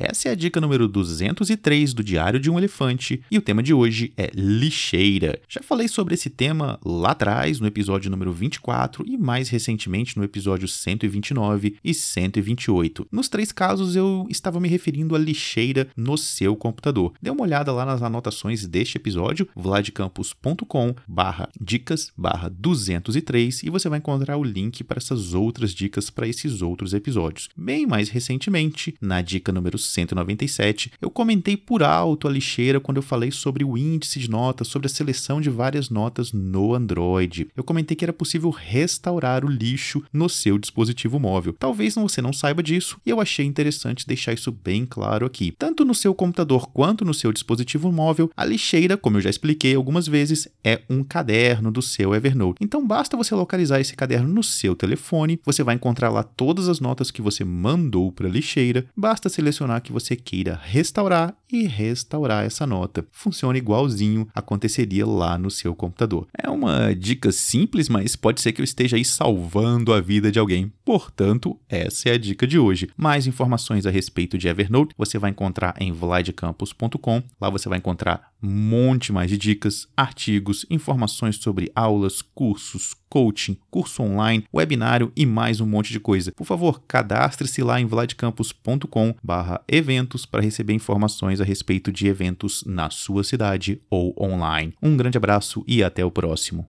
Essa é a dica número 203 do Diário de um Elefante e o tema de hoje é lixeira. Já falei sobre esse tema lá atrás, no episódio número 24 e mais recentemente no episódio 129 e 128. Nos três casos eu estava me referindo à lixeira no seu computador. Dê uma olhada lá nas anotações deste episódio, vladcampus.com barra dicas barra 203 e você vai encontrar o link para essas outras dicas para esses outros episódios. Bem mais recentemente, na dica número 197, eu comentei por alto a lixeira quando eu falei sobre o índice de notas, sobre a seleção de várias notas no Android. Eu comentei que era possível restaurar o lixo no seu dispositivo móvel. Talvez você não saiba disso e eu achei interessante deixar isso bem claro aqui. Tanto no seu computador quanto no seu dispositivo móvel, a lixeira, como eu já expliquei algumas vezes, é um caderno do seu Evernote. Então basta você localizar esse caderno no seu telefone, você vai encontrar lá todas as notas que você mandou para a lixeira, basta selecionar que você queira restaurar e restaurar essa nota. Funciona igualzinho aconteceria lá no seu computador. É uma dica simples, mas pode ser que eu esteja aí salvando a vida de alguém. Portanto, essa é a dica de hoje. Mais informações a respeito de Evernote você vai encontrar em vladecampus.com. Lá você vai encontrar monte mais de dicas, artigos, informações sobre aulas, cursos, coaching, curso online, webinário e mais um monte de coisa. Por favor, cadastre-se lá em vladcampus.com/eventos para receber informações a respeito de eventos na sua cidade ou online. Um grande abraço e até o próximo.